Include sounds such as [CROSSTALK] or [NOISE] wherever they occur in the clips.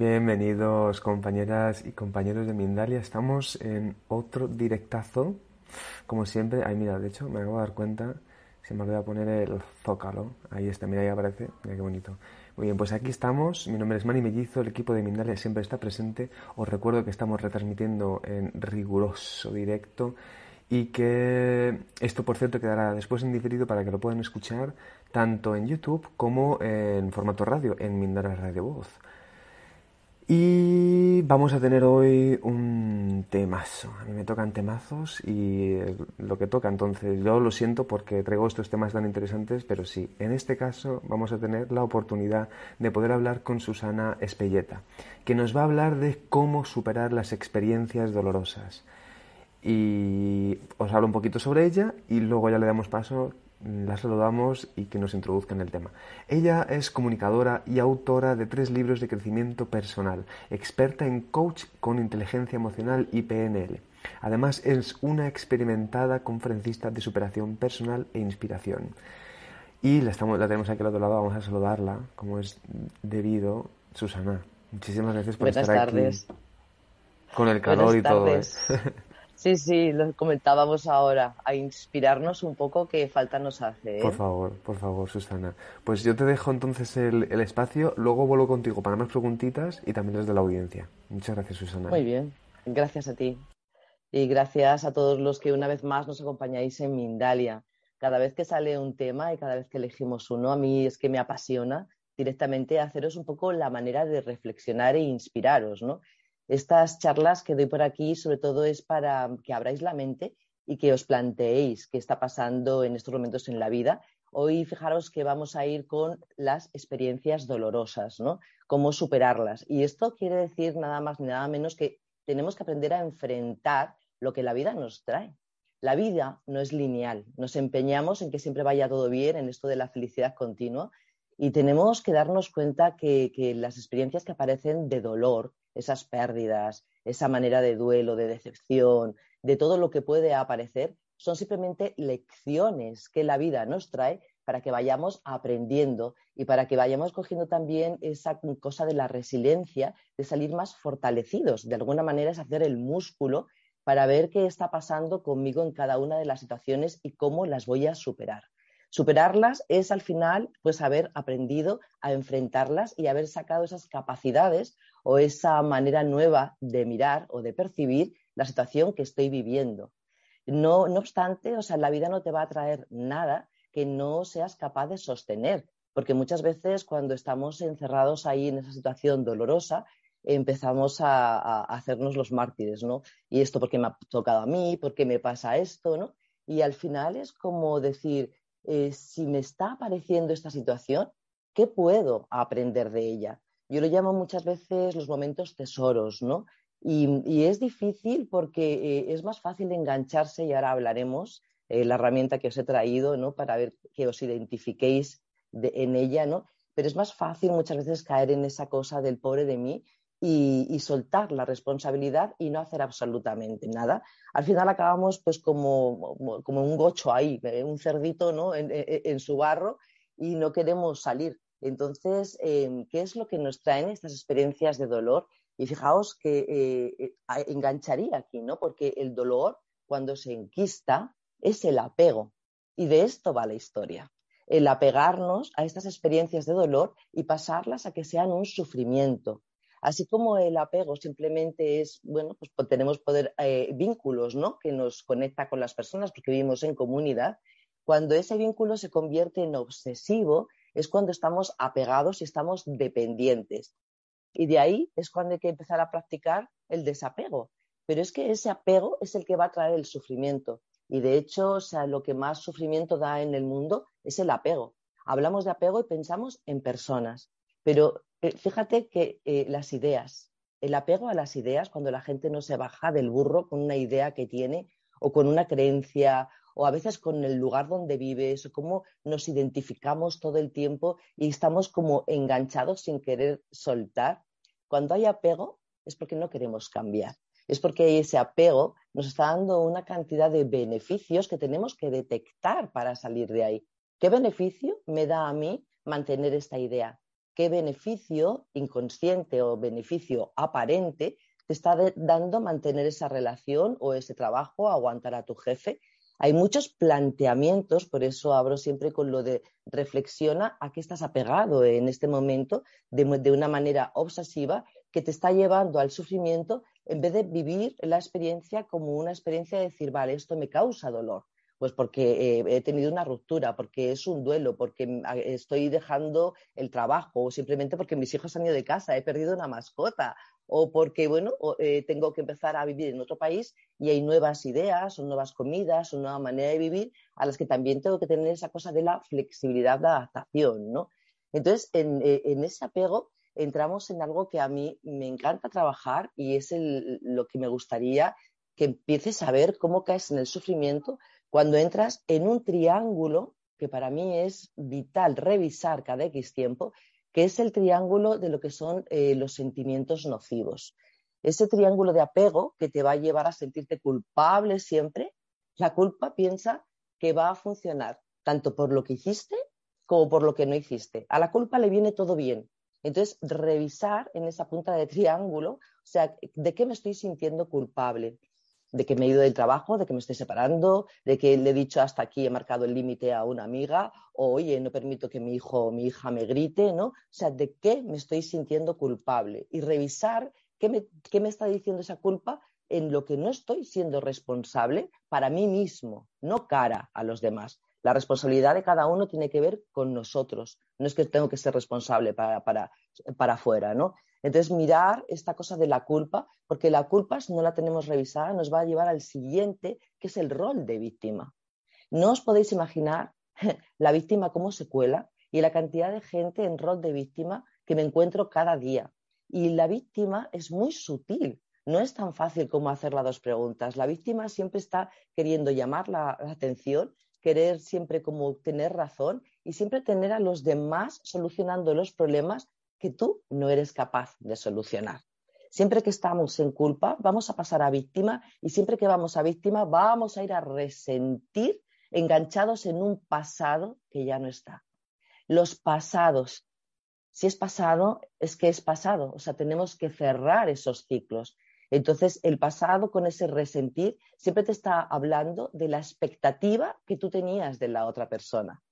Bienvenidos compañeras y compañeros de Mindalia. Estamos en otro directazo. Como siempre, ay mira, de hecho me acabo de dar cuenta, se me olvidó poner el zócalo. Ahí está, mira, ahí aparece. Mira qué bonito. Muy bien, pues aquí estamos. Mi nombre es Manny Mellizo, el equipo de Mindalia siempre está presente. Os recuerdo que estamos retransmitiendo en riguroso directo y que esto, por cierto, quedará después en diferido para que lo puedan escuchar tanto en YouTube como en formato radio, en Mindalia Radio Voz. Y vamos a tener hoy un temazo. A mí me tocan temazos y lo que toca. Entonces, yo lo siento porque traigo estos temas tan interesantes, pero sí, en este caso vamos a tener la oportunidad de poder hablar con Susana Espelleta, que nos va a hablar de cómo superar las experiencias dolorosas. Y os hablo un poquito sobre ella y luego ya le damos paso la saludamos y que nos introduzca en el tema. Ella es comunicadora y autora de tres libros de crecimiento personal, experta en coach con inteligencia emocional y PNL. Además es una experimentada conferencista de superación personal e inspiración. Y la, estamos, la tenemos aquí al otro lado, vamos a saludarla, como es debido, Susana. Muchísimas gracias por estar tardes. aquí. Con el calor y todo. ¿eh? [LAUGHS] Sí, sí, lo comentábamos ahora, a inspirarnos un poco que falta nos hace. ¿eh? Por favor, por favor, Susana. Pues yo te dejo entonces el, el, espacio, luego vuelvo contigo para más preguntitas y también desde la audiencia. Muchas gracias, Susana. Muy bien, gracias a ti. Y gracias a todos los que una vez más nos acompañáis en Mindalia. Cada vez que sale un tema y cada vez que elegimos uno, a mí es que me apasiona directamente haceros un poco la manera de reflexionar e inspiraros, ¿no? Estas charlas que doy por aquí sobre todo es para que abráis la mente y que os planteéis qué está pasando en estos momentos en la vida. Hoy fijaros que vamos a ir con las experiencias dolorosas, ¿no? Cómo superarlas. Y esto quiere decir nada más ni nada menos que tenemos que aprender a enfrentar lo que la vida nos trae. La vida no es lineal. Nos empeñamos en que siempre vaya todo bien, en esto de la felicidad continua, y tenemos que darnos cuenta que, que las experiencias que aparecen de dolor, esas pérdidas, esa manera de duelo, de decepción, de todo lo que puede aparecer, son simplemente lecciones que la vida nos trae para que vayamos aprendiendo y para que vayamos cogiendo también esa cosa de la resiliencia, de salir más fortalecidos. De alguna manera es hacer el músculo para ver qué está pasando conmigo en cada una de las situaciones y cómo las voy a superar. Superarlas es al final pues haber aprendido a enfrentarlas y haber sacado esas capacidades o esa manera nueva de mirar o de percibir la situación que estoy viviendo. No, no obstante, o sea, la vida no te va a traer nada que no seas capaz de sostener, porque muchas veces cuando estamos encerrados ahí en esa situación dolorosa, empezamos a, hacernos los mártires, ¿no? Y esto porque me ha tocado a mí, porque me pasa esto, ¿no? Y al final es como decir, eh, si me está apareciendo esta situación, ¿qué puedo aprender de ella? Yo lo llamo muchas veces los momentos tesoros, ¿no? Y, y es difícil porque eh, es más fácil engancharse, y ahora hablaremos, eh, la herramienta que os he traído, ¿no? Para ver que os identifiquéis de, en ella, ¿no? Pero es más fácil muchas veces caer en esa cosa del pobre de mí y, soltar la responsabilidad y no hacer absolutamente nada. Al final acabamos pues como, como un gocho ahí, eh, un cerdito ¿no? en, en, su barro y no queremos salir. Entonces, eh, ¿qué es lo que nos traen estas experiencias de dolor? Y fijaos que eh, engancharía aquí, ¿no? Porque el dolor, cuando se enquista, es el apego. Y de esto va la historia. El apegarnos a estas experiencias de dolor y pasarlas a que sean un sufrimiento, Así como el apego simplemente es, bueno, pues tenemos poder, eh, vínculos, ¿no? Que nos conecta con las personas porque vivimos en comunidad. Cuando ese vínculo se convierte en obsesivo, es cuando estamos apegados y estamos dependientes. Y de ahí es cuando hay que empezar a practicar el desapego. Pero es que ese apego es el que va a traer el sufrimiento. Y de hecho, o sea, lo que más sufrimiento da en el mundo es el apego. Hablamos de apego y pensamos en personas. Pero eh, fíjate que eh, las ideas, el apego a las ideas, cuando la gente no se baja del burro con una idea que tiene o con una creencia o a veces con el lugar donde vives o cómo nos identificamos todo el tiempo y estamos como enganchados sin querer soltar. Cuando hay apego es porque no queremos cambiar. Es porque ese apego nos está dando una cantidad de beneficios que tenemos que detectar para salir de ahí. ¿Qué beneficio me da a mí mantener esta idea? ¿Qué beneficio inconsciente o beneficio aparente te está dando mantener esa relación o ese trabajo, aguantar a tu jefe hay muchos planteamientos, por eso abro siempre con lo de reflexiona a qué estás apegado en este momento de, una manera obsesiva que te está llevando al sufrimiento en vez de vivir la experiencia como una experiencia de decir, vale, esto me causa dolor. Pues porque eh, he tenido una ruptura, porque es un duelo, porque estoy dejando el trabajo, o simplemente porque mis hijos han ido de casa, he perdido una mascota, o porque, bueno, eh, tengo que empezar a vivir en otro país y hay nuevas ideas, o nuevas comidas, o nueva manera de vivir a las que también tengo que tener esa cosa de la flexibilidad de adaptación, ¿no? Entonces, en, eh, ese apego entramos en algo que a mí me encanta trabajar y es lo que me gustaría que empieces a ver cómo caes en el sufrimiento cuando entras en un triángulo que para mí es vital revisar cada X tiempo, que es el triángulo de lo que son eh, los sentimientos nocivos. Ese triángulo de apego que te va a llevar a sentirte culpable siempre, la culpa piensa que va a funcionar tanto por lo que hiciste como por lo que no hiciste. A la culpa le viene todo bien. Entonces, revisar en esa punta de triángulo, o sea, ¿de qué me estoy sintiendo culpable? De que me he ido del trabajo, de que me estoy separando, de que le he dicho hasta aquí, he marcado el límite a una amiga, o oye, no permito que mi hijo o mi hija me grite, ¿no? O sea, ¿de qué me estoy sintiendo culpable? Y revisar qué me, qué me está diciendo esa culpa en lo que no estoy siendo responsable para mí mismo, no cara a los demás. La responsabilidad de cada uno tiene que ver con nosotros. No es que tengo que ser responsable para, para, para afuera, ¿no? Entonces, mirar esta cosa de la culpa, porque la culpa, si no la tenemos revisada, nos va a llevar al siguiente, que es el rol de víctima. No os podéis imaginar [LAUGHS] la víctima cómo se cuela y la cantidad de gente en rol de víctima que me encuentro cada día. Y la víctima es muy sutil. No es tan fácil como hacer las dos preguntas. La víctima siempre está queriendo llamar la, atención, querer siempre como tener razón y siempre tener a los demás solucionando los problemas que tú no eres capaz de solucionar. Siempre que estamos en culpa, vamos a pasar a víctima y siempre que vamos a víctima, vamos a ir a resentir enganchados en un pasado que ya no está. Los pasados, si es pasado, es que es pasado, o sea, tenemos que cerrar esos ciclos. Entonces, el pasado con ese resentir siempre te está hablando de la expectativa que tú tenías de la otra persona.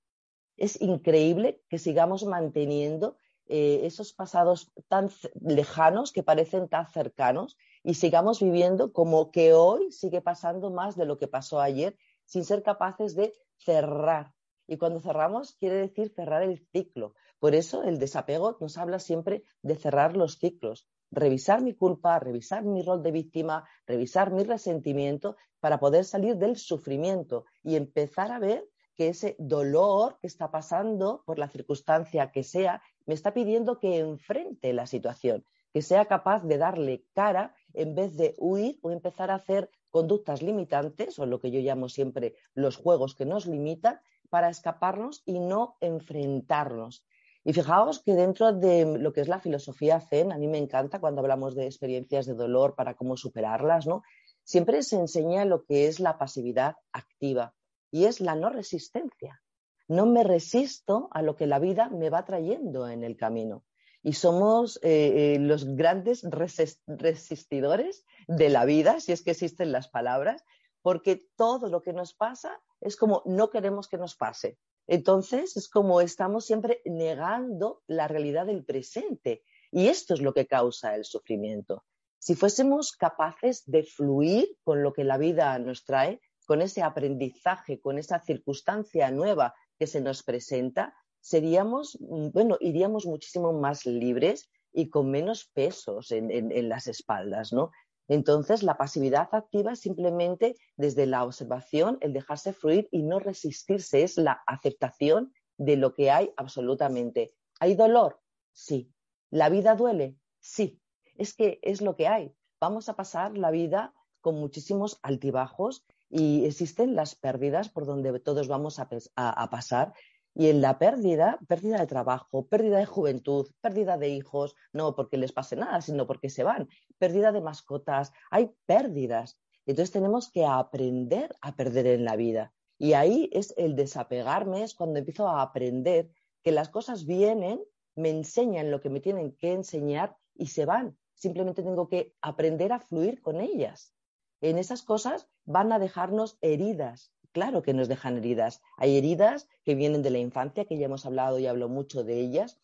Es increíble que sigamos manteniendo eh, esos pasados tan lejanos que parecen tan cercanos y sigamos viviendo como que hoy sigue pasando más de lo que pasó ayer sin ser capaces de cerrar. Y cuando cerramos quiere decir cerrar el ciclo. Por eso el desapego nos habla siempre de cerrar los ciclos, revisar mi culpa, revisar mi rol de víctima, revisar mi resentimiento para poder salir del sufrimiento y empezar a ver que ese dolor que está pasando por la circunstancia que sea me está pidiendo que enfrente la situación, que sea capaz de darle cara en vez de huir o empezar a hacer conductas limitantes o lo que yo llamo siempre los juegos que nos limitan para escaparnos y no enfrentarnos. Y fijaos que dentro de lo que es la filosofía Zen, a mí me encanta cuando hablamos de experiencias de dolor para cómo superarlas, ¿no? Siempre se enseña lo que es la pasividad activa y es la no resistencia no me resisto a lo que la vida me va trayendo en el camino. Y somos eh, eh, los grandes resistidores de la vida, si es que existen las palabras, porque todo lo que nos pasa es como no queremos que nos pase. Entonces es como estamos siempre negando la realidad del presente. Y esto es lo que causa el sufrimiento. Si fuésemos capaces de fluir con lo que la vida nos trae, con ese aprendizaje, con esa circunstancia nueva que se nos presenta, seríamos, bueno, iríamos muchísimo más libres y con menos pesos en, en las espaldas, ¿no? Entonces, la pasividad activa es simplemente desde la observación, el dejarse fluir y no resistirse, es la aceptación de lo que hay absolutamente. ¿Hay dolor? Sí. ¿La vida duele? Sí. Es que es lo que hay. Vamos a pasar la vida con muchísimos altibajos y existen las pérdidas por donde todos vamos a, pasar. Y en la pérdida, pérdida de trabajo, pérdida de juventud, pérdida de hijos, no porque les pase nada, sino porque se van, pérdida de mascotas, hay pérdidas. Entonces tenemos que aprender a perder en la vida. Y ahí es el desapegarme, es cuando empiezo a aprender que las cosas vienen, me enseñan lo que me tienen que enseñar y se van. Simplemente tengo que aprender a fluir con ellas en esas cosas van a dejarnos heridas. Claro que nos dejan heridas. Hay heridas que vienen de la infancia, que ya hemos hablado y hablo mucho de ellas,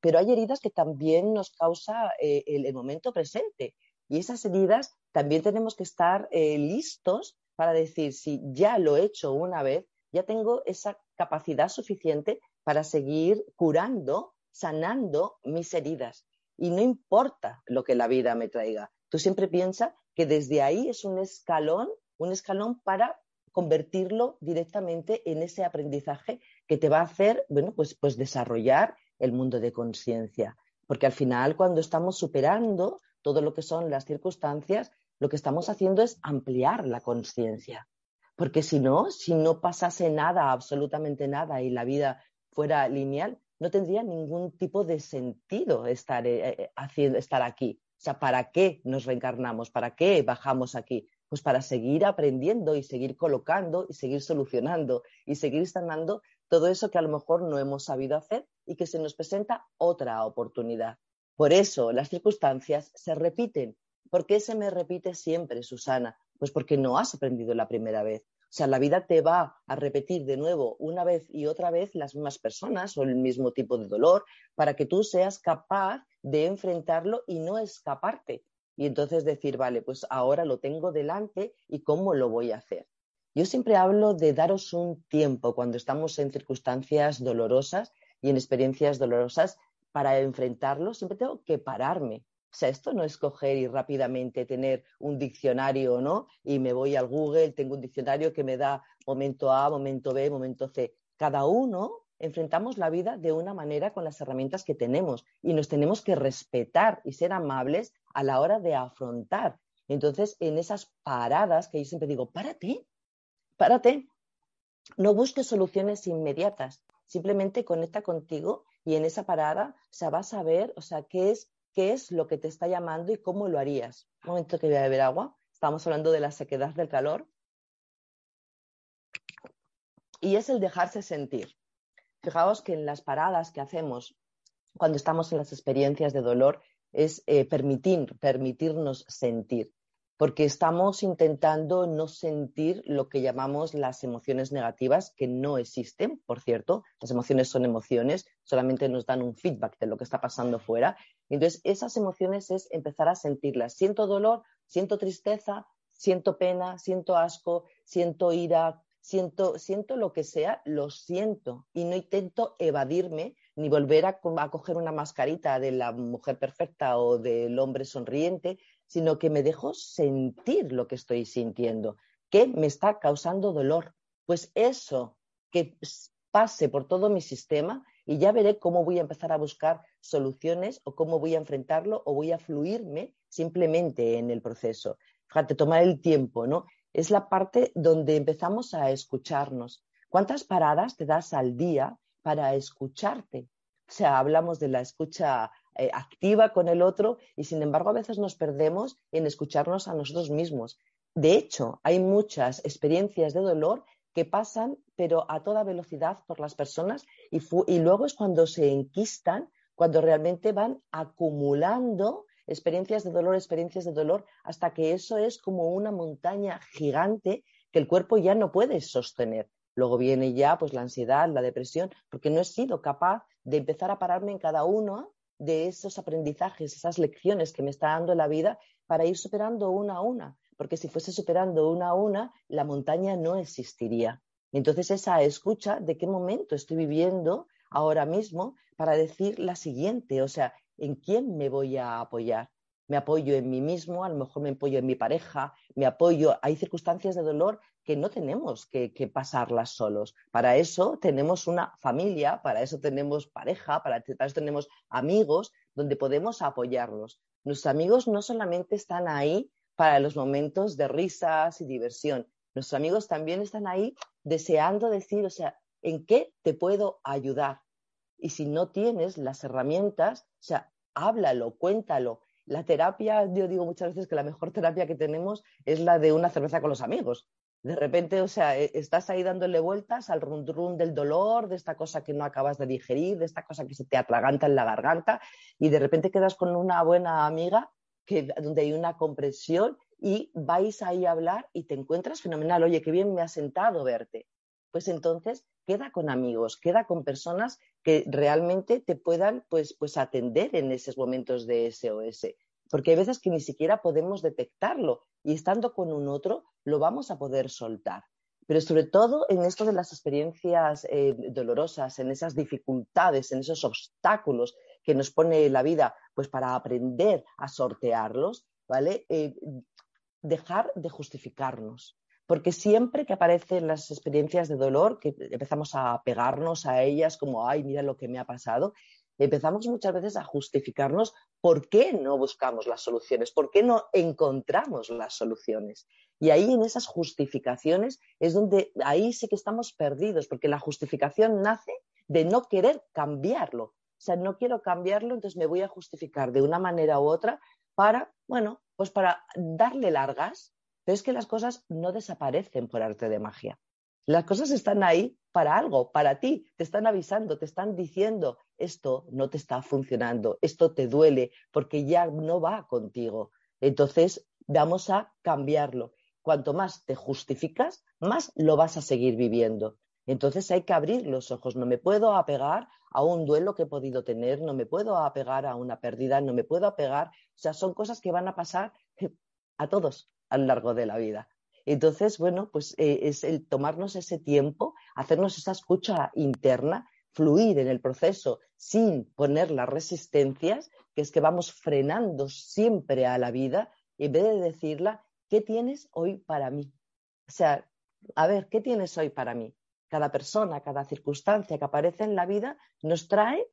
pero hay heridas que también nos causa eh, el, momento presente. Y esas heridas también tenemos que estar eh, listos para decir, si ya lo he hecho una vez, ya tengo esa capacidad suficiente para seguir curando, sanando mis heridas. Y no importa lo que la vida me traiga. Tú siempre piensas que desde ahí es un escalón, un escalón para convertirlo directamente en ese aprendizaje que te va a hacer, bueno, pues, pues desarrollar el mundo de conciencia. Porque al final, cuando estamos superando todo lo que son las circunstancias, lo que estamos haciendo es ampliar la conciencia. Porque si no, si no pasase nada, absolutamente nada, y la vida fuera lineal, no tendría ningún tipo de sentido estar, eh, eh, haciendo, estar aquí. O sea, ¿para qué nos reencarnamos? ¿Para qué bajamos aquí? Pues para seguir aprendiendo y seguir colocando y seguir solucionando y seguir sanando todo eso que a lo mejor no hemos sabido hacer y que se nos presenta otra oportunidad. Por eso las circunstancias se repiten. ¿Por qué se me repite siempre, Susana? Pues porque no has aprendido la primera vez. O sea, la vida te va a repetir de nuevo una vez y otra vez las mismas personas o el mismo tipo de dolor para que tú seas capaz de enfrentarlo y no escaparte. Y entonces decir, vale, pues ahora lo tengo delante y cómo lo voy a hacer. Yo siempre hablo de daros un tiempo cuando estamos en circunstancias dolorosas y en experiencias dolorosas para enfrentarlo. Siempre tengo que pararme, sea, esto no es coger y rápidamente tener un diccionario, ¿no? Y me voy al Google, tengo un diccionario que me da momento A, momento B, momento C. Cada uno enfrentamos la vida de una manera con las herramientas que tenemos y nos tenemos que respetar y ser amables a la hora de afrontar. Entonces, en esas paradas que yo siempre digo, párate, párate, no busques soluciones inmediatas, simplemente conecta contigo y en esa parada, o sea, a ver, o sea, qué es qué es lo que te está llamando y cómo lo harías. Un momento que voy a beber agua. Estamos hablando de la sequedad del calor. Y es el dejarse sentir. Fijaos que en las paradas que hacemos cuando estamos en las experiencias de dolor es eh, permitir, permitirnos sentir porque estamos intentando no sentir lo que llamamos las emociones negativas, que no existen, por cierto. Las emociones son emociones, solamente nos dan un feedback de lo que está pasando fuera. Entonces, esas emociones es empezar a sentirlas. Siento dolor, siento tristeza, siento pena, siento asco, siento ira, siento, siento lo que sea, lo siento y no intento evadirme ni volver a, a, coger una mascarita de la mujer perfecta o del hombre sonriente, sino que me dejo sentir lo que estoy sintiendo, que me está causando dolor. Pues eso, que pase por todo mi sistema y ya veré cómo voy a empezar a buscar soluciones o cómo voy a enfrentarlo o voy a fluirme simplemente en el proceso. Fíjate, tomar el tiempo, ¿no? Es la parte donde empezamos a escucharnos. ¿Cuántas paradas te das al día para escucharte? O sea, hablamos de la escucha eh, activa con el otro y sin embargo a veces nos perdemos en escucharnos a nosotros mismos. De hecho, hay muchas experiencias de dolor que pasan pero a toda velocidad por las personas y, y luego es cuando se enquistan, cuando realmente van acumulando experiencias de dolor, experiencias de dolor, hasta que eso es como una montaña gigante que el cuerpo ya no puede sostener. Luego viene ya pues la ansiedad, la depresión, porque no he sido capaz de empezar a pararme en cada uno de esos aprendizajes, esas lecciones que me está dando la vida para ir superando una a una. porque si fuese superando una a una, la montaña no existiría. Entonces, esa escucha de qué momento estoy viviendo ahora mismo para decir la siguiente, o sea, ¿en quién me voy a apoyar? Me apoyo en mí mismo, a lo mejor me apoyo en mi pareja, me apoyo. Hay circunstancias de dolor que no tenemos que, pasarlas solos. Para eso tenemos una familia, para eso tenemos pareja, para, para eso tenemos amigos donde podemos apoyarnos. Nuestros amigos no solamente están ahí para los momentos de risas y diversión, nuestros amigos también están ahí deseando decir, o sea, ¿en qué te puedo ayudar? Y si no tienes las herramientas, o sea, háblalo, cuéntalo. La terapia, yo digo muchas veces que la mejor terapia que tenemos es la de una cerveza con los amigos. De repente, o sea, e, estás ahí dándole vueltas al run, del dolor, de esta cosa que no acabas de digerir, de esta cosa que se te atraganta en la garganta, y de repente quedas con una buena amiga que, donde hay una comprensión y vais ahí a hablar y te encuentras fenomenal. Oye, qué bien me ha sentado verte. Pues entonces queda con amigos, queda con personas que realmente te puedan pues, pues atender en esos momentos de SOS. Porque hay veces que ni siquiera podemos detectarlo y estando con un otro lo vamos a poder soltar. Pero sobre todo en esto de las experiencias eh, dolorosas, en esas dificultades, en esos obstáculos que nos pone la vida, pues para aprender a sortearlos, ¿vale? Eh, dejar de justificarnos. Porque siempre que aparecen las experiencias de dolor, que empezamos a pegarnos a ellas como, ay, mira lo que me ha pasado, empezamos muchas veces a justificarnos por qué no buscamos las soluciones, por qué no encontramos las soluciones. Y ahí en esas justificaciones es donde ahí sí que estamos perdidos, porque la justificación nace de no querer cambiarlo. O sea, no quiero cambiarlo, entonces me voy a justificar de una manera u otra para, bueno, pues para darle largas, pero es que las cosas no desaparecen por arte de magia. Las cosas están ahí para algo, para ti, te están avisando, te están diciendo, esto no te está funcionando, esto te duele porque ya no va contigo. Entonces, vamos a cambiarlo. Cuanto más te justificas, más lo vas a seguir viviendo. Entonces hay que abrir los ojos. No me puedo apegar a un duelo que he podido tener, no me puedo apegar a una pérdida, no me puedo apegar. O sea, son cosas que van a pasar a todos a lo largo de la vida. Entonces, bueno, pues eh, es el tomarnos ese tiempo, hacernos esa escucha interna, fluir en el proceso sin poner las resistencias, que es que vamos frenando siempre a la vida, en vez de decirla, ¿qué tienes hoy para mí? O sea, a ver, ¿qué tienes hoy para mí? cada persona, cada circunstancia que aparece en la vida nos trae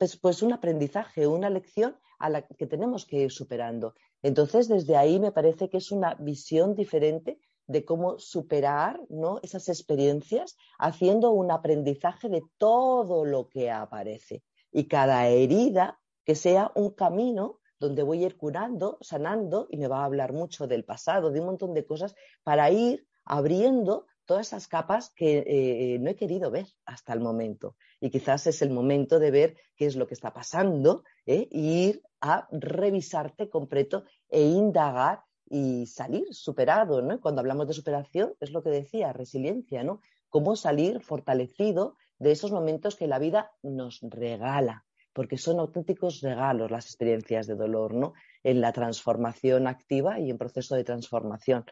pues, pues, un aprendizaje, una lección a la que tenemos que ir superando. Entonces, desde ahí me parece que es una visión diferente de cómo superar ¿no? esas experiencias haciendo un aprendizaje de todo lo que aparece. Y cada herida que sea un camino donde voy a ir curando, sanando, y me va a hablar mucho del pasado, de un montón de cosas, para ir abriendo todas esas capas que eh, no he querido ver hasta el momento. Y quizás es el momento de ver qué es lo que está pasando ¿eh? ir a revisarte completo e indagar y salir superado, ¿no? Cuando hablamos de superación, es lo que decía, resiliencia, ¿no? Cómo salir fortalecido de esos momentos que la vida nos regala, porque son auténticos regalos las experiencias de dolor, ¿no? En la transformación activa y en proceso de transformación.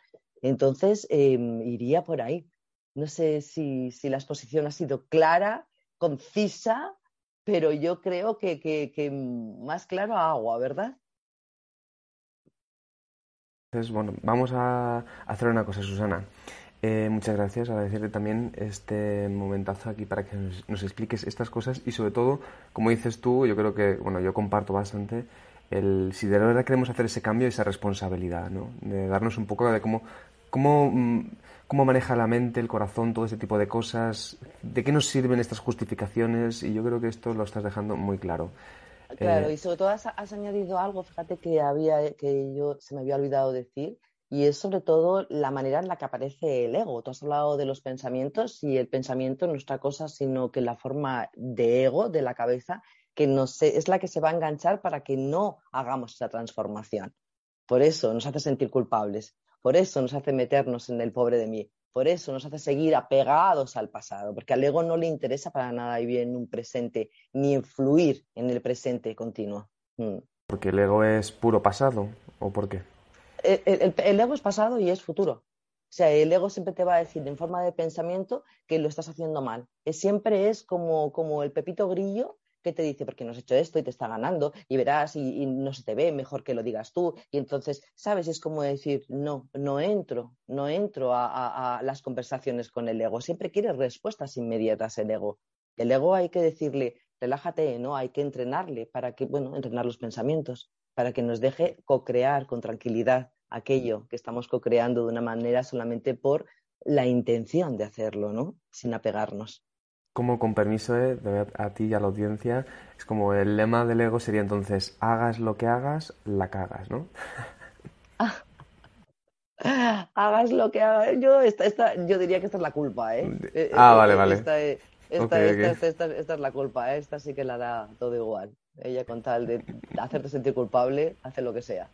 Entonces, em, iría por ahí. No sé si, la exposición ha sido clara, concisa, pero yo creo que, más claro agua, ¿verdad? Entonces, bueno, vamos a hacer una cosa, Susana. Eh, muchas gracias, agradecerle también este momentazo aquí para que nos, expliques estas cosas y sobre todo, como dices tú, yo creo que, bueno, yo comparto bastante el, si de verdad queremos hacer ese cambio, esa responsabilidad, ¿no? De darnos un poco de cómo Mm, ¿Cómo, maneja la mente, el corazón, todo ese tipo de cosas? ¿De qué nos sirven estas justificaciones? Y yo creo que esto lo estás dejando muy claro. Claro, eh, y sobre todo has, añadido algo, fíjate que había que yo se me había olvidado decir, y es sobre todo la manera en la que aparece el ego. Tú has hablado de los pensamientos y el pensamiento no es otra cosa sino que la forma de ego de la cabeza que nos, es la que se va a enganchar para que no hagamos esa transformación. Por eso nos hace sentir culpables. Por eso nos hace meternos en el pobre de mí. Por eso nos hace seguir apegados al pasado, porque al ego no le interesa para nada vivir en un presente, ni influir en el presente continuo. Mm. ¿Porque el ego es puro pasado? ¿O por qué? el, ego es pasado y es futuro. O sea, el ego siempre te va a decir en forma de pensamiento que lo estás haciendo mal. Es, siempre es como, como el pepito grillo que te dice, porque no has hecho esto y te está ganando, y verás, y, no se te ve, mejor que lo digas tú. Y entonces, ¿sabes? Es como decir, no, no entro, no entro a, las conversaciones con el ego. Siempre quiere respuestas inmediatas el ego. El ego hay que decirle, relájate, ¿no? Hay que entrenarle para que, bueno, entrenar los pensamientos, para que nos deje co-crear con tranquilidad aquello que estamos co-creando de una manera solamente por la intención de hacerlo, ¿no? Sin apegarnos como con permiso eh, de, a ti y a la audiencia, es como el lema del ego sería entonces, hagas lo que hagas, la cagas, ¿no? [LAUGHS] hagas lo que hagas. Yo, esta, yo diría que esta es la culpa, ¿eh? eh ah, vale, vale. Esta, esta, es la culpa, ¿eh? esta sí que la da todo igual. Ella con tal de hacerte sentir culpable, hace lo que sea.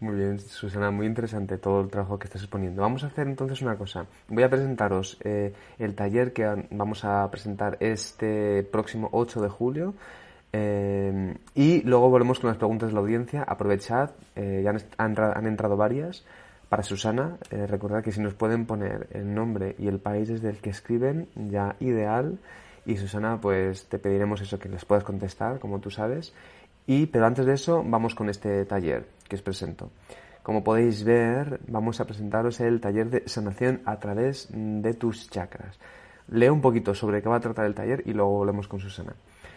Muy bien, Susana, muy interesante todo el trabajo que estás exponiendo. Vamos a hacer entonces una cosa. Voy a presentaros eh, el taller que vamos a presentar este próximo 8 de julio. Eh, y luego volvemos con las preguntas de la audiencia. Aprovechad, eh, ya han, han, entrado varias. Para Susana, recordad que si nos pueden poner el nombre y el país desde el que escriben, ya ideal. Y Susana, pues te pediremos eso, que les puedas contestar, como tú sabes. Y, pero antes de eso, vamos con este taller que os presento. Como podéis ver, vamos a presentaros el taller de sanación a través de tus chakras. Leo un poquito sobre qué va a tratar el taller y luego volvemos con Susana.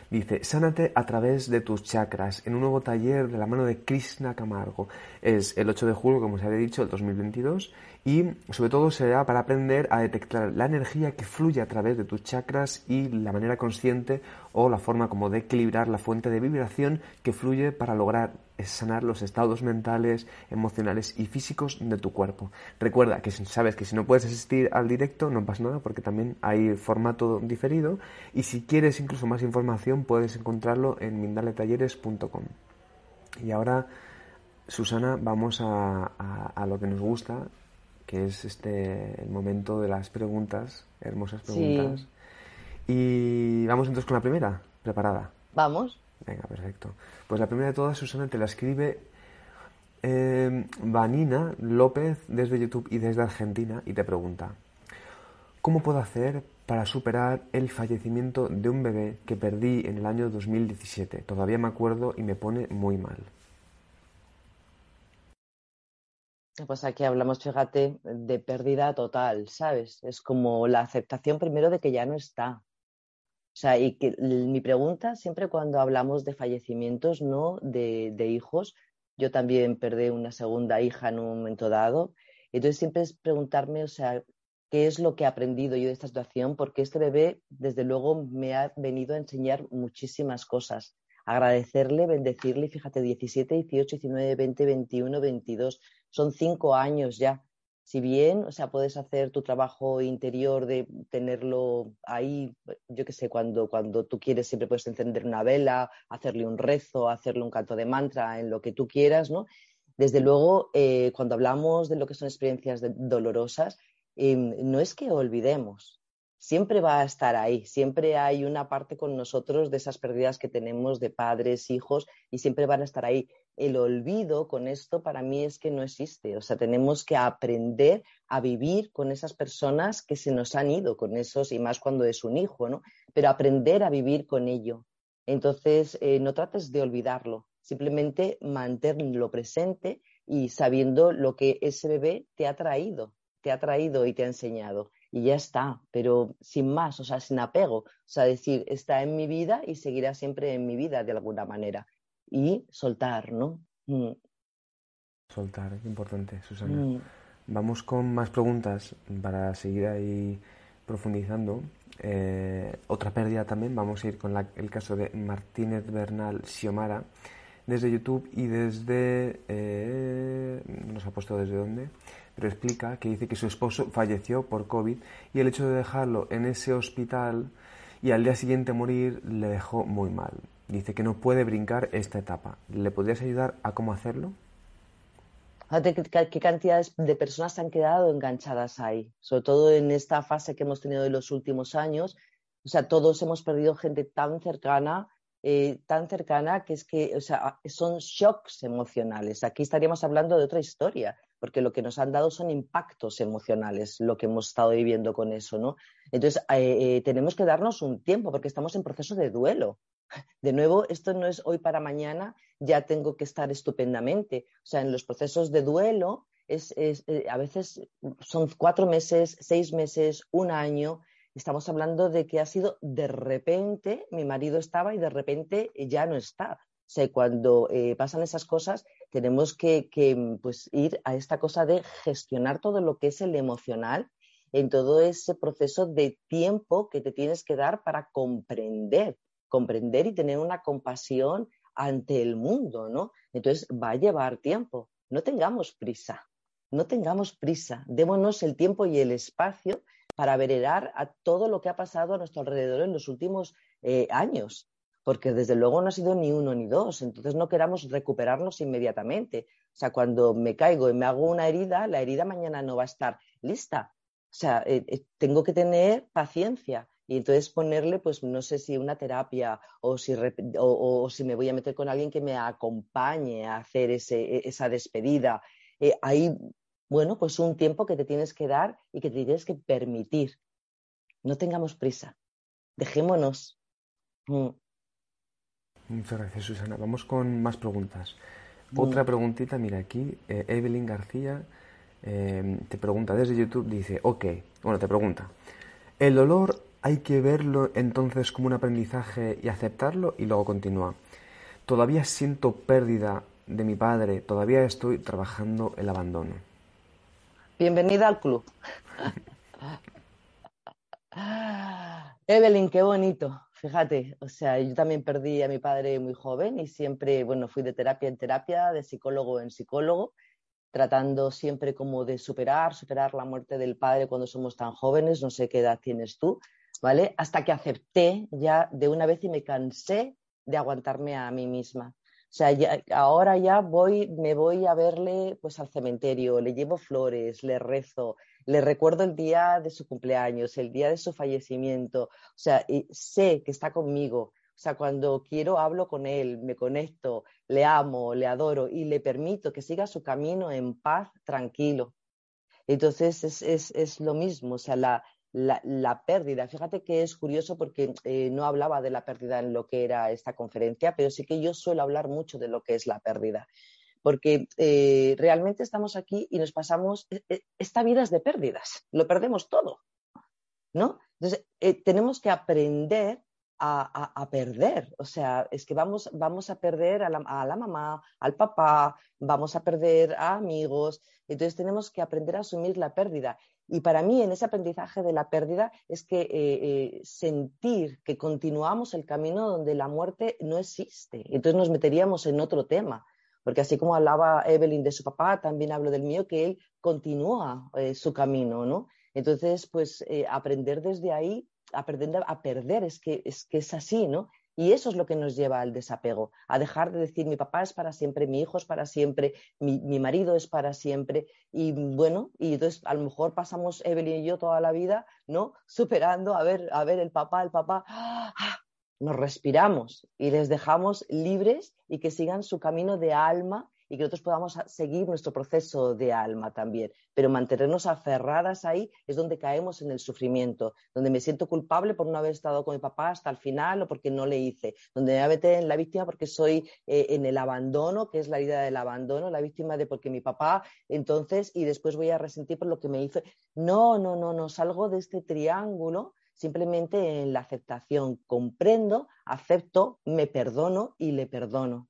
Dice, sánate a través de tus chakras en un nuevo taller de la mano de Krishna Camargo. Es el 8 de julio, como os había dicho, el 2022 y sobre todo será para aprender a detectar la energía que fluye a través de tus chakras y la manera consciente o la forma como de equilibrar la fuente de vibración que fluye para lograr sanar los estados mentales, emocionales y físicos de tu cuerpo. Recuerda que sabes que si no puedes asistir al directo no pasa nada porque también hay formato diferido y si quieres incluso más información puedes encontrarlo en mindaletalleres.com. Y ahora, Susana, vamos a, a lo que nos gusta que es este el momento de las preguntas, hermosas preguntas. Y vamos entonces con la primera, preparada. Vamos. Venga, perfecto. Pues la primera de todas, Susana, te la escribe eh, Vanina López desde YouTube y desde Argentina y te pregunta, ¿cómo puedo hacer para superar el fallecimiento de un bebé que perdí en el año 2017? Todavía me acuerdo y me pone muy mal. Pues aquí hablamos, fíjate, de pérdida total, ¿sabes? Es como la aceptación primero de que ya no está. Sea, y que mi pregunta siempre cuando hablamos de fallecimientos, no de, de hijos, yo también perdí una segunda hija en un momento dado, entonces siempre es preguntarme, o sea, ¿qué es lo que he aprendido yo de esta situación? Porque este bebé, desde luego, me ha venido a enseñar muchísimas cosas. Agradecerle, bendecirle, fíjate, 17, 18, 19, 20, 21, 22 son cinco años ya. Si bien, o sea, puedes hacer tu trabajo interior de tenerlo ahí, yo qué sé, cuando, cuando tú quieres siempre puedes encender una vela, hacerle un rezo, hacerle un canto de mantra, en lo que tú quieras, ¿no? Desde luego, eh, cuando hablamos de lo que son experiencias dolorosas, em, no es que olvidemos, siempre va a estar ahí, siempre hay una parte con nosotros de esas pérdidas que tenemos de padres, hijos, y siempre van a estar ahí el olvido con esto para mí es que no existe. O sea, tenemos que aprender a vivir con esas personas que se nos han ido, con esos, y más cuando es un hijo, ¿no? Pero aprender a vivir con ello. Entonces, eh, no trates de olvidarlo, simplemente mantenerlo presente y sabiendo lo que ese bebé te ha traído, te ha traído y te ha enseñado. Y ya está, pero sin más, o sea, sin apego. O sea, decir, está en mi vida y seguirá siempre en mi vida de alguna manera y soltar, ¿no? Mm. Soltar, es importante, Susana. Mm. Vamos con más preguntas para seguir ahí profundizando. Eh, otra pérdida también, vamos a ir con el caso de Martínez Bernal Xiomara desde YouTube y desde... Eh, no nos ha puesto desde dónde, pero explica que dice que su esposo falleció por COVID y el hecho de dejarlo en ese hospital y al día siguiente morir le dejó muy mal. Dice que no puede brincar esta etapa. ¿Le podrías ayudar a cómo hacerlo? Qué cantidades de personas han quedado enganchadas ahí, sobre todo en esta fase que hemos tenido de los últimos años. O sea, todos hemos perdido gente tan cercana eh, tan cercana que es que, o sea, son shocks emocionales. Aquí estaríamos hablando de otra historia, porque lo que nos han dado son impactos emocionales, lo que hemos estado viviendo con eso, ¿no? Entonces, eh, eh, tenemos que darnos un tiempo, porque estamos en proceso de duelo. De nuevo, esto no es hoy para mañana, ya tengo que estar estupendamente. O sea, en los procesos de duelo, es, a veces son cuatro meses, seis meses, un año, Estamos hablando de que ha sido de repente, mi marido estaba y de repente ya no está. O sea, cuando eh, pasan esas cosas, tenemos que, pues, ir a esta cosa de gestionar todo lo que es el emocional en todo ese proceso de tiempo que te tienes que dar para comprender, comprender y tener una compasión ante el mundo, ¿no? Entonces va a llevar tiempo. No tengamos prisa, no tengamos prisa, démonos el tiempo y el espacio para venerar a todo lo que ha pasado a nuestro alrededor en los últimos eh, años, porque desde luego no ha sido ni uno ni dos, entonces no queramos recuperarnos inmediatamente. O sea, cuando me caigo y me hago una herida, la herida mañana no va a estar lista. O sea, eh, eh, tengo que tener paciencia y entonces ponerle, pues no sé si una terapia o si, o, si me voy a meter con alguien que me acompañe a hacer ese, esa despedida. ahí bueno, pues un tiempo que te tienes que dar y que te tienes que permitir. No tengamos prisa. Dejémonos. Mm. Muchas gracias, Susana. Vamos con más preguntas. Mm. Otra preguntita, mira aquí, eh, Evelyn García eh, te pregunta desde YouTube, dice, ok, bueno, te pregunta, ¿el dolor hay que verlo entonces como un aprendizaje y aceptarlo? Y luego continúa, todavía siento pérdida de mi padre, todavía estoy trabajando el abandono. Bienvenida al club. [LAUGHS] Evelyn, qué bonito. Fíjate, o sea, yo también perdí a mi padre muy joven y siempre, bueno, fui de terapia en terapia, de psicólogo en psicólogo, tratando siempre como de superar, superar la muerte del padre cuando somos tan jóvenes, no sé qué edad tienes tú, ¿vale? Hasta que acepté ya de una vez y me cansé de aguantarme a mí misma. O sea, ahora ya voy, me voy a verle pues al cementerio, le llevo flores, le rezo, le recuerdo el día de su cumpleaños, el día de su fallecimiento. O sea, sé que está conmigo. O sea, cuando quiero hablo con él, me conecto, le amo, le adoro y le permito que siga su camino en paz, tranquilo. Entonces es, es, es lo mismo, o sea, la, la, pérdida. Fíjate que es curioso porque eh, no hablaba de la pérdida en lo que era esta conferencia, pero sí que yo suelo hablar mucho de lo que es la pérdida. Porque eh, realmente estamos aquí y nos pasamos, e, e, esta vida de pérdidas, lo perdemos todo, ¿no? Entonces, eh, tenemos que aprender a, perder. O sea, es que vamos, vamos a perder a la, a la, mamá, al papá, vamos a perder a amigos. Entonces tenemos que aprender a asumir la pérdida. Y para mí, en ese aprendizaje de la pérdida, es que eh, eh, sentir que continuamos el camino donde la muerte no existe. Entonces nos meteríamos en otro tema. Porque así como hablaba Evelyn de su papá, también hablo del mío, que él continúa eh, su camino, ¿no? Entonces, pues aprender desde ahí, aprender a perder, es que, es que es así, ¿no? Y eso es lo que nos lleva al desapego, a dejar de decir mi papá es para siempre, mi hijo es para siempre, mi, marido es para siempre. Y bueno, y entonces a lo mejor pasamos Evelyn y yo toda la vida, ¿no? [LAUGHS] Superando, a ver, a ver, el papá, el papá, ¡ah! nos respiramos y les dejamos libres y que sigan su camino de alma y que nosotros podamos seguir nuestro proceso de alma también. Pero mantenernos aferradas ahí es donde caemos en el sufrimiento, donde me siento culpable por no haber estado con mi papá hasta el final o porque no le hice, donde me voy en la víctima porque soy eh, en el abandono, que es la idea del abandono, la víctima de porque mi papá, entonces, y después voy a resentir por lo que me hizo. No, no, no, no, salgo de este triángulo simplemente en la aceptación. Comprendo, acepto, me perdono y le perdono.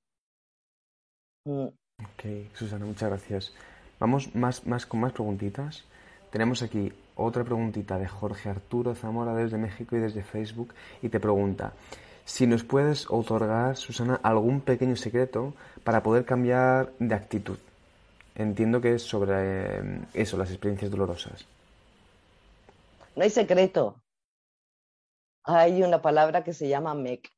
Mm. Ok, Susana, muchas gracias. Vamos más, más con más preguntitas. Tenemos aquí otra preguntita de Jorge Arturo Zamora desde México y desde Facebook y te pregunta si nos puedes otorgar, Susana, algún pequeño secreto para poder cambiar de actitud. Entiendo que es sobre eh, eso, las experiencias dolorosas. No hay secreto. Hay una palabra que se llama MEC.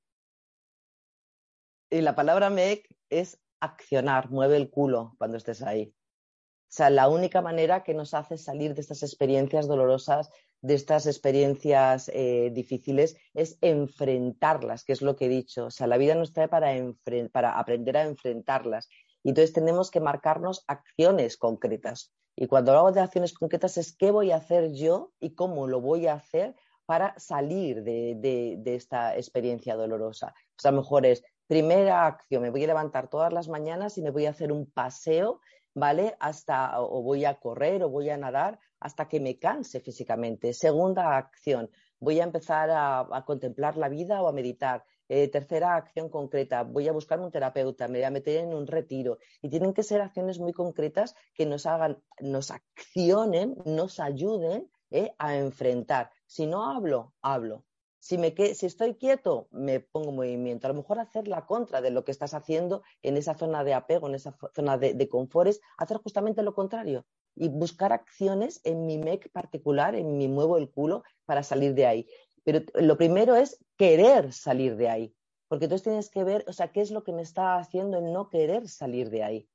Y la palabra MEC es accionar, mueve el culo cuando estés ahí. O sea, la única manera que nos hace salir de estas experiencias dolorosas de estas experiencias eh, difíciles es enfrentarlas, que es lo que he dicho. O sea, la vida nos está para, aprender a enfrentarlas. Y entonces tenemos que marcarnos acciones concretas. Y cuando hablo de acciones concretas es qué voy a hacer yo y cómo lo voy a hacer para salir de, esta experiencia dolorosa. Pues a lo mejor es, primera acción, me voy a levantar todas las mañanas y me voy a hacer un paseo, ¿vale? Hasta, o voy a correr o voy a nadar hasta que me canse físicamente. Segunda acción, voy a empezar a, contemplar la vida o a meditar. Eh, tercera acción concreta, voy a buscar un terapeuta, me voy a meter en un retiro. Y tienen que ser acciones muy concretas que nos hagan, nos accionen, nos ayuden ¿eh? a enfrentar. Si no hablo, hablo. Si, me si estoy quieto, me pongo en movimiento. A lo mejor hacer la contra de lo que estás haciendo en esa zona de apego, en esa zona de, de confort, es hacer justamente lo contrario y buscar acciones en mi MEC particular, en mi muevo el culo, para salir de ahí. Pero lo primero es querer salir de ahí, porque entonces tienes que ver, o sea, qué es lo que me está haciendo el no querer salir de ahí.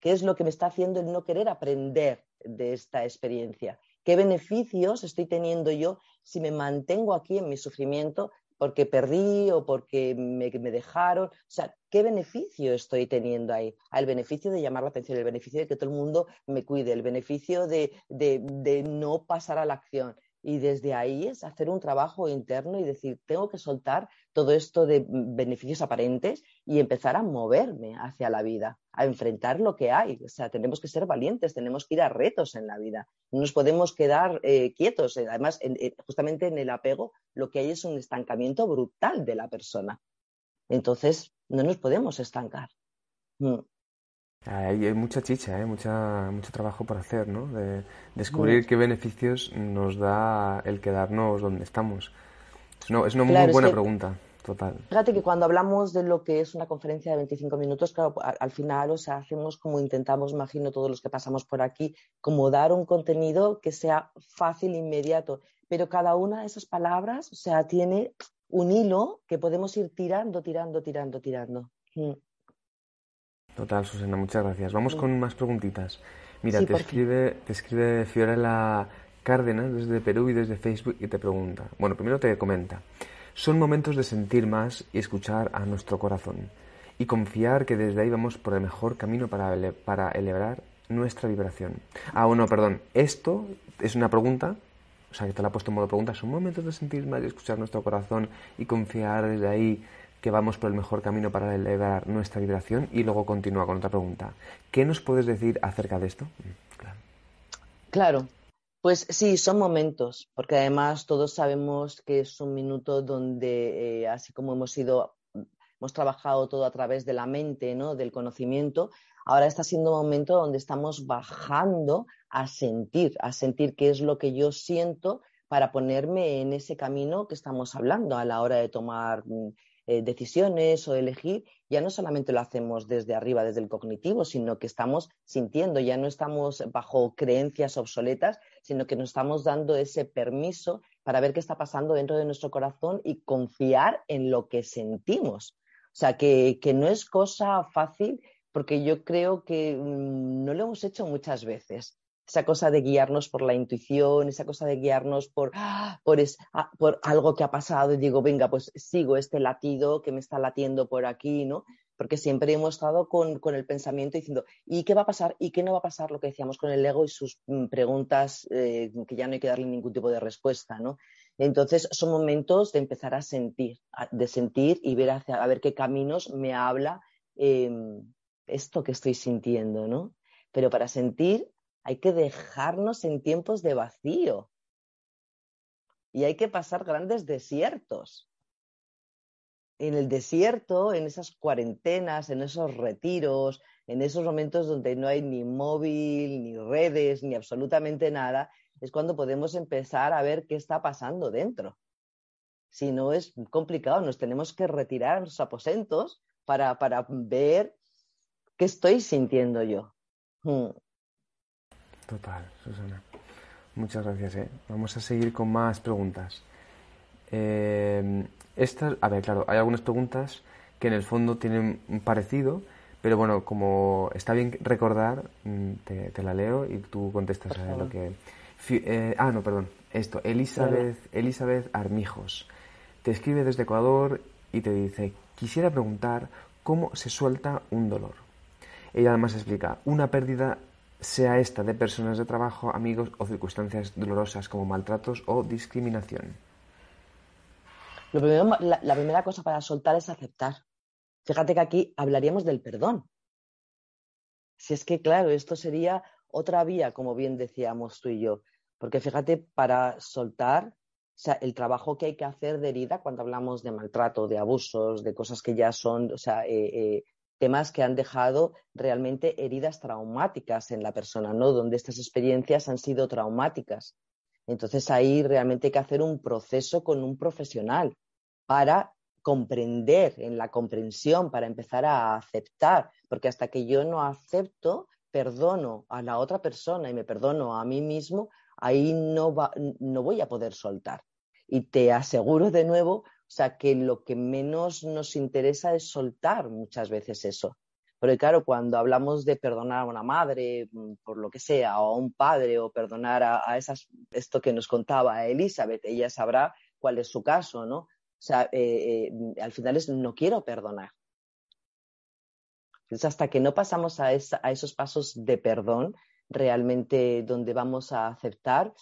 ¿Qué es lo que me está haciendo el no querer aprender de esta experiencia? ¿Qué beneficios estoy teniendo yo si me mantengo aquí en mi sufrimiento porque perdí o porque me, dejaron? O sea, ¿qué beneficio estoy teniendo ahí? Ah, el beneficio de llamar la atención, el beneficio de que todo el mundo me cuide, el beneficio de, de no pasar a la acción, y desde ahí es hacer un trabajo interno y decir, tengo que soltar todo esto de beneficios aparentes y empezar a moverme hacia la vida, a enfrentar lo que hay. O sea, tenemos que ser valientes, tenemos que ir a retos en la vida. No nos podemos quedar eh, quietos. Además, justamente en el apego lo que hay es un estancamiento brutal de la persona. Entonces, no nos podemos estancar. Mm. Hay, mucha chicha, ¿eh? mucha, mucho trabajo por hacer, ¿no? De descubrir qué beneficios nos da el quedarnos donde estamos. Es una, es una muy buena pregunta, total. Fíjate que cuando hablamos de lo que es una conferencia de 25 minutos, claro, al, final, o sea, hacemos como intentamos, imagino todos los que pasamos por aquí, como dar un contenido que sea fácil, inmediato, pero cada una de esas palabras, o sea, tiene un hilo que podemos ir tirando, tirando, tirando, tirando. Mm. Total, Susana, muchas gracias. Vamos con más preguntitas. Mira, te, escribe, te escribe Fiorella Cárdenas desde Perú y desde Facebook y te pregunta. Bueno, primero te comenta. Son momentos de sentir más y escuchar a nuestro corazón y confiar que desde ahí vamos por el mejor camino para, para elevar nuestra vibración. Ah, bueno, perdón. Esto es una pregunta, o sea, que te la he puesto en modo pregunta. Son momentos de sentir más y escuchar nuestro corazón y confiar desde ahí que vamos por el mejor camino para elevar nuestra vibración y luego continúa con otra pregunta. ¿Qué nos puedes decir acerca de esto? Claro. Pues sí, son momentos, porque además todos sabemos que es un minuto donde, eh, así como hemos ido, hemos trabajado todo a través de la mente, ¿no? Del conocimiento, ahora está siendo un momento donde estamos bajando a sentir, a sentir qué es lo que yo siento para ponerme en ese camino que estamos hablando a la hora de tomar mm, eh, decisiones o elegir, ya no solamente lo hacemos desde arriba, desde el cognitivo, sino que estamos sintiendo, ya no estamos bajo creencias obsoletas, sino que nos estamos dando ese permiso para ver qué está pasando dentro de nuestro corazón y confiar en lo que sentimos. O sea, que, que no es cosa fácil porque yo creo que mm, no lo hemos hecho muchas veces esa cosa de guiarnos por la intuición, esa cosa de guiarnos por, ah, por, algo que ha pasado y digo, venga, pues sigo este latido que me está latiendo por aquí, ¿no? Porque siempre hemos estado con, el pensamiento diciendo, ¿y qué va a pasar? ¿Y qué no va a pasar? Lo que decíamos con el ego y sus mm, preguntas eh, que ya no hay que darle ningún tipo de respuesta, ¿no? Entonces son momentos de empezar a sentir, de sentir y ver hacia, a ver qué caminos me habla em, esto que estoy sintiendo, ¿no? Pero para sentir hay que dejarnos en tiempos de vacío. Y hay que pasar grandes desiertos. En el desierto, en esas cuarentenas, en esos retiros, en esos momentos donde no hay ni móvil, ni redes, ni absolutamente nada, es cuando podemos empezar a ver qué está pasando dentro. Si no es complicado, nos tenemos que retirar a los aposentos para, para ver qué estoy sintiendo yo. Hmm. Total, Susana. Muchas gracias. ¿eh? Vamos a seguir con más preguntas. Eh, estas, a ver, claro, hay algunas preguntas que en el fondo tienen un parecido, pero bueno, como está bien recordar, mm, te, la leo y tú contestas a lo que. eh, ah, no, perdón. Esto, Elizabeth, Elizabeth Armijos. Te escribe desde Ecuador y te dice, quisiera preguntar cómo se suelta un dolor. Ella además explica, una pérdida sea esta de personas de trabajo, amigos o circunstancias dolorosas como maltratos o discriminación. la, primera cosa para soltar es aceptar. Fíjate que aquí hablaríamos del perdón. Si es que, claro, esto sería otra vía, como bien decíamos tú y yo. Porque fíjate, para soltar, sea, el trabajo que hay que hacer de herida cuando hablamos de maltrato, de abusos, de cosas que ya son, o sea, eh, eh, temas que han dejado realmente heridas traumáticas en la persona, ¿no? Donde estas experiencias han sido traumáticas. Entonces ahí realmente hay que hacer un proceso con un profesional para comprender, en la comprensión, para empezar a aceptar, porque hasta que yo no acepto, perdono a la otra persona y me perdono a mí mismo, ahí no, no voy a poder soltar. Y te aseguro de nuevo o sea, que lo que menos nos interesa es soltar muchas veces eso. Pero claro, cuando hablamos de perdonar a una madre, mm, por lo que sea, o a un padre, o perdonar a, esas, esto que nos contaba Elizabeth, ella sabrá cuál es su caso, ¿no? O sea, eh, eh, al final es no quiero perdonar. Entonces, hasta que no pasamos a, a esos pasos de perdón, realmente donde vamos a aceptar,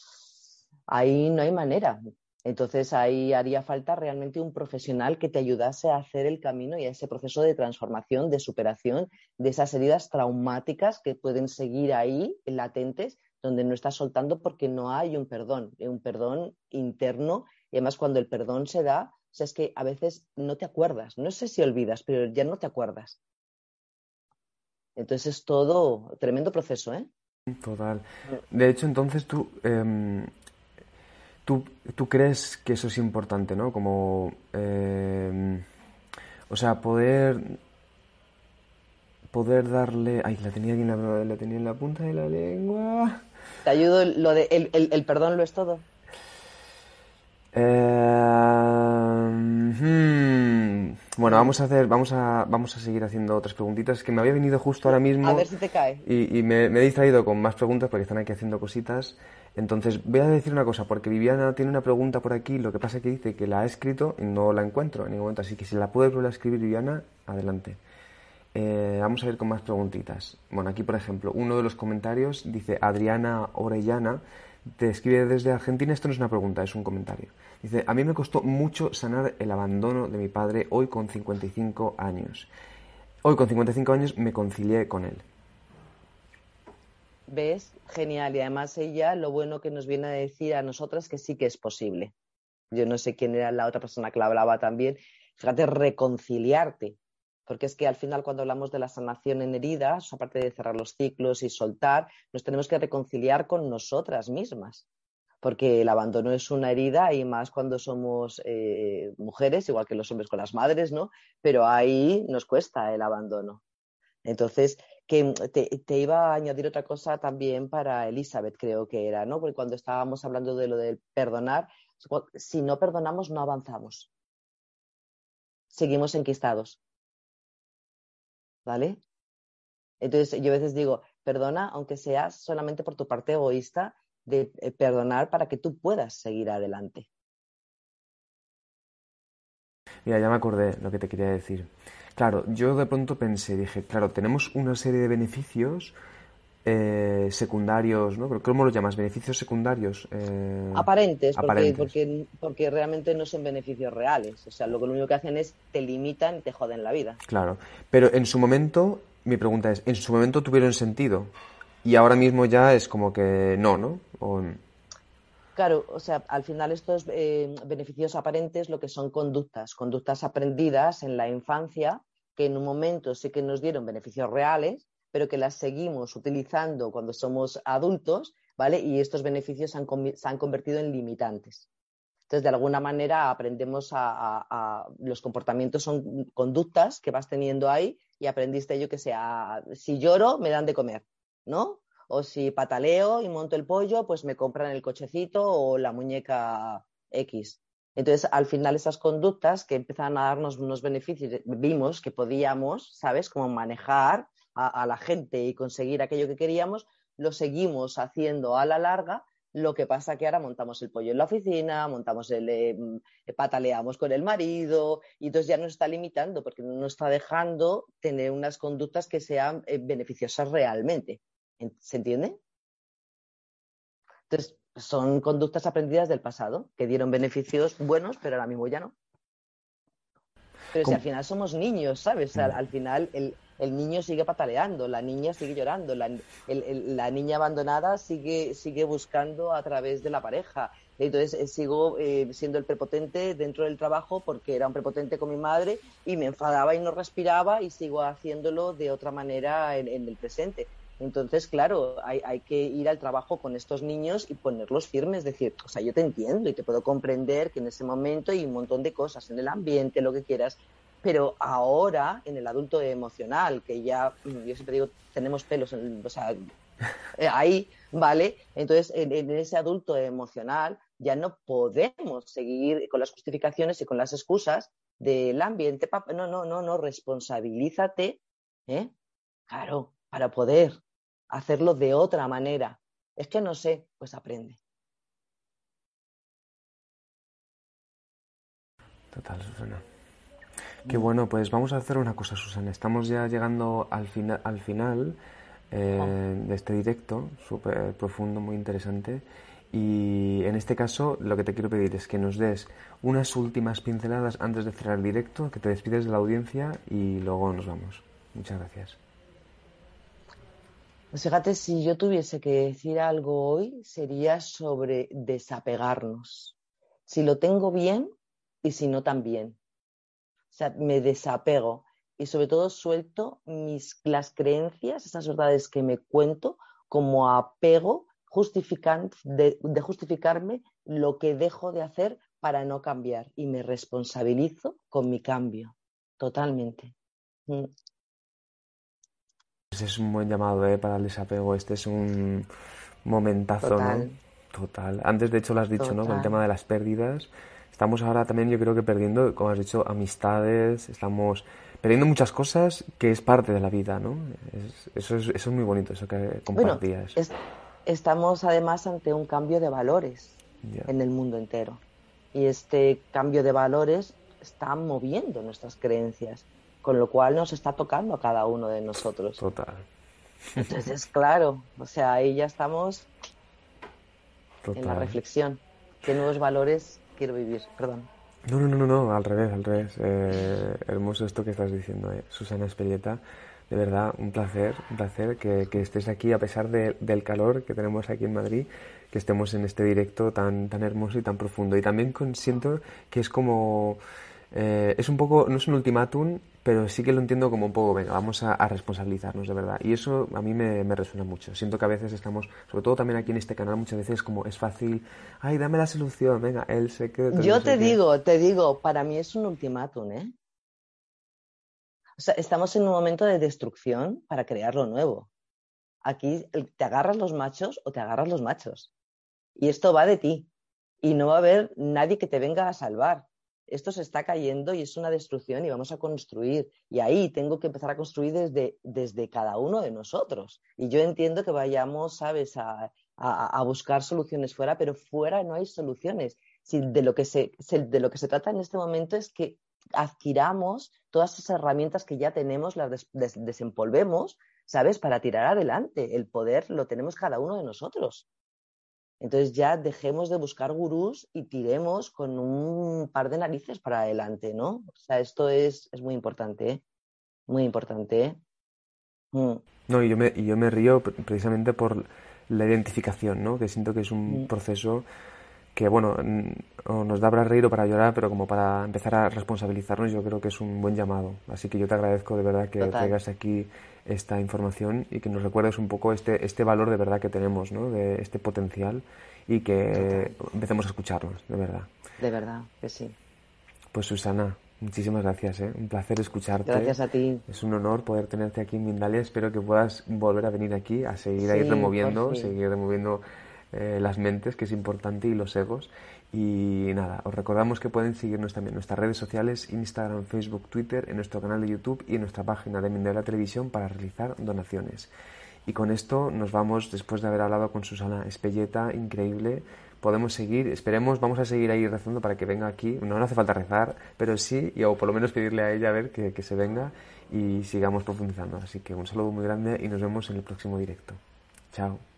ahí no hay manera. Entonces ahí haría falta realmente un profesional que te ayudase a hacer el camino y a ese proceso de transformación, de superación de esas heridas traumáticas que pueden seguir ahí latentes, donde no estás soltando porque no hay un perdón, un perdón interno. Y además cuando el perdón se da, o sea, es que a veces no te acuerdas, no sé si olvidas, pero ya no te acuerdas. Entonces es todo tremendo proceso, ¿eh? Total. De hecho, entonces tú, em, ¿Tú, ¿Tú, crees que eso es importante, ¿no? Como, eh, o sea, poder, poder darle, ay, la tenía aquí en la, la tenía en la punta de la lengua. Te ayudo, lo de el, el, el perdón lo es todo. Eh, hmm, bueno, vamos a hacer, vamos a, vamos a seguir haciendo otras preguntitas que me había venido justo ahora mismo. A ver si te cae. Y, y me, me, he distraído con más preguntas porque están aquí haciendo cositas. Entonces, voy a decir una cosa, porque Viviana tiene una pregunta por aquí, lo que pasa es que dice que la ha escrito y no la encuentro en ningún momento, así que si la puedes volver a escribir, Viviana, adelante. Eh, vamos a ver con más preguntitas. Bueno, aquí, por ejemplo, uno de los comentarios dice Adriana Orellana, te escribe desde Argentina, esto no es una pregunta, es un comentario. Dice, a mí me costó mucho sanar el abandono de mi padre hoy con 55 años. Hoy con 55 años me concilié con él. ¿Ves? Genial. Y además ella lo bueno que nos viene a decir a nosotras que sí que es posible. Yo no sé quién era la otra persona que la hablaba también. Fíjate, reconciliarte. Porque es que al final cuando hablamos de la sanación en heridas, aparte de cerrar los ciclos y soltar, nos tenemos que reconciliar con nosotras mismas. Porque el abandono es una herida y más cuando somos eh, mujeres, igual que los hombres con las madres, ¿no? Pero ahí nos cuesta el abandono. Entonces, que mm, te, iba a añadir otra cosa también para Elizabeth, creo que era, ¿no? Porque cuando estábamos hablando de lo del perdonar, si no perdonamos, no avanzamos. Seguimos enquistados. ¿Vale? Entonces, yo a veces digo, perdona, aunque sea solamente por tu parte egoísta, de eh, perdonar para que tú puedas seguir adelante. Mira, ya me acordé lo que te quería decir. Claro, yo de pronto pensé, dije, claro, tenemos una serie de beneficios eh, secundarios, ¿no? ¿Cómo los llamas? ¿Beneficios secundarios? Eh, aparentes, porque, Porque, porque, realmente no son beneficios reales. O sea, lo, lo único que hacen es te limitan y te joden la vida. Claro, pero en su momento, mi pregunta es, ¿en su momento tuvieron sentido? Y ahora mismo ya es como que no, ¿no? Claro, o sea, al final estos eh, beneficios aparentes lo que son conductas, conductas aprendidas en la infancia que en un momento sí que nos dieron beneficios reales, pero que las seguimos utilizando cuando somos adultos, ¿vale? Y estos beneficios se han, convertido en limitantes. Entonces, de alguna manera aprendemos a, los comportamientos son conductas que vas teniendo ahí y aprendiste yo que sea, si lloro, me dan de comer, ¿no? O si pataleo y monto el pollo, pues me compran el cochecito o la muñeca X. Entonces, al final, esas conductas que empezaron a darnos unos beneficios, vimos que podíamos, ¿sabes?, como manejar a, la gente y conseguir aquello que queríamos, lo seguimos haciendo a la larga Lo que pasa que ahora montamos el pollo en la oficina, montamos el, eh, mm, pataleamos con el marido y entonces ya nos está limitando porque no nos está dejando tener unas conductas que sean eh, beneficiosas realmente. ¿Se entiende? Entonces, son conductas aprendidas del pasado que dieron beneficios buenos, pero ahora mismo ya no. Pero si al final somos niños, ¿sabes? Al, al final el, el, niño sigue pataleando, la niña sigue llorando, la, niña abandonada sigue, sigue buscando a través de la pareja. Entonces eh, sigo eh, siendo el prepotente dentro del trabajo porque era un prepotente con mi madre y me enfadaba y no respiraba y sigo haciéndolo de otra manera en, en el presente. Entonces, claro, hay, hay, que ir al trabajo con estos niños y ponerlos firmes, decir, o sea, yo te entiendo y te puedo comprender que en ese momento hay un montón de cosas en el ambiente, lo que quieras, pero ahora en el adulto emocional, que ya, mm, yo siempre digo, tenemos pelos, en, o sea, [LAUGHS] eh, ahí, ¿vale? Entonces, en, en, ese adulto emocional ya no podemos seguir con las justificaciones y con las excusas del ambiente. No, no, no, no, responsabilízate, ¿eh? Claro, para poder hacerlo de otra manera. Es que no sé, pues aprende. Total, Susana. Qué bueno, pues vamos a hacer una cosa, Susana. Estamos ya llegando al, fina, al final eh, de este directo, súper profundo, muy interesante. Y en este caso, lo que te quiero pedir es que nos des unas últimas pinceladas antes de cerrar el directo, que te despides de la audiencia y luego nos vamos. Muchas gracias. Pues fíjate, si yo tuviese que decir algo hoy, sería sobre desapegarnos. Si lo tengo bien y si no también. O sea, me desapego y sobre todo suelto mis, las creencias, esas verdades que me cuento como apego de, de justificarme lo que dejo de hacer para no cambiar y me responsabilizo con mi cambio, totalmente. Mm. Es un buen llamado ¿eh? para el desapego. Este es un momentazo, Total. ¿no? Total. Antes, de hecho, lo has dicho, Total. ¿no? Con el tema de las pérdidas. Estamos ahora también, yo creo que perdiendo, como has dicho, amistades, estamos perdiendo muchas cosas que es parte de la vida, ¿no? Es, eso, es, eso es muy bonito, eso que compartías. Bueno, es, estamos además ante un cambio de valores yeah. en el mundo entero. Y este cambio de valores está moviendo nuestras creencias con lo cual nos está tocando a cada uno de nosotros. Total. Entonces, claro, o sea, ahí ya estamos Total. en la reflexión. ¿Qué nuevos valores quiero vivir? Perdón. No, no, no, no, al revés, al revés. Eh, hermoso esto que estás diciendo, eh. Susana Espelieta. De verdad, un placer, un placer que, estés aquí a pesar de, del calor que tenemos aquí en Madrid, que estemos en este directo tan, tan hermoso y tan profundo. Y también siento que es como... Eh, es un poco, no es un ultimátum, pero sí que lo entiendo como un poco, venga, vamos a, a responsabilizarnos de verdad. Y eso a mí me, me, resuena mucho. Siento que a veces estamos, sobre todo también aquí en este canal, muchas veces como es fácil, ay, dame la solución, venga, él se queda. Yo te digo, te digo, para mí es un ultimátum, ¿eh? O sea, estamos en un momento de destrucción para crear lo nuevo. Aquí te agarras los machos o te agarras los machos. Y esto va de ti. Y no va a haber nadie que te venga a salvar esto se está cayendo y es una destrucción y vamos a construir. Y ahí tengo que empezar a construir desde, desde cada uno de nosotros. Y yo entiendo que vayamos, ¿sabes?, a, a, buscar soluciones fuera, pero fuera no hay soluciones. Si de, lo que se, de lo que se trata en este momento es que adquiramos todas esas herramientas que ya tenemos, las des, desempolvemos, ¿sabes?, para tirar adelante. El poder lo tenemos cada uno de nosotros. Entonces ya dejemos de buscar gurús y tiremos con un par de narices para adelante, ¿no? O sea, esto es, es muy importante, ¿eh? Muy importante, ¿eh? Mm. No, y yo, me, y yo me río precisamente por la identificación, ¿no? Que siento que es un mm. proceso que, bueno, nos da para reír o para llorar, pero como para empezar a responsabilizarnos, yo creo que es un buen llamado. Así que yo te agradezco de verdad que Total. traigas aquí esta información y que nos recuerdes un poco este, este valor de verdad que tenemos, ¿no? De este potencial y que Total. empecemos a escucharnos, de verdad. De verdad, que sí. Pues Susana, muchísimas gracias, ¿eh? Un placer escucharte. Gracias a ti. Es un honor poder tenerte aquí en Mindalia. Espero que puedas volver a venir aquí a seguir sí, ahí removiendo, seguir removiendo eh, las mentes, que es importante, y los egos. Y nada, os recordamos que pueden seguirnos también en nuestras redes sociales, Instagram, Facebook, Twitter, en nuestro canal de YouTube y en nuestra página de Mindalia Televisión para realizar donaciones. Y con esto nos vamos, después de haber hablado con Susana Espelleta, increíble, podemos seguir, esperemos, vamos a seguir ahí rezando para que venga aquí. No, no hace falta rezar, pero sí, y, o por lo menos pedirle a ella a ver que, que se venga y sigamos profundizando. Así que un saludo muy grande y nos vemos en el próximo directo. Chao.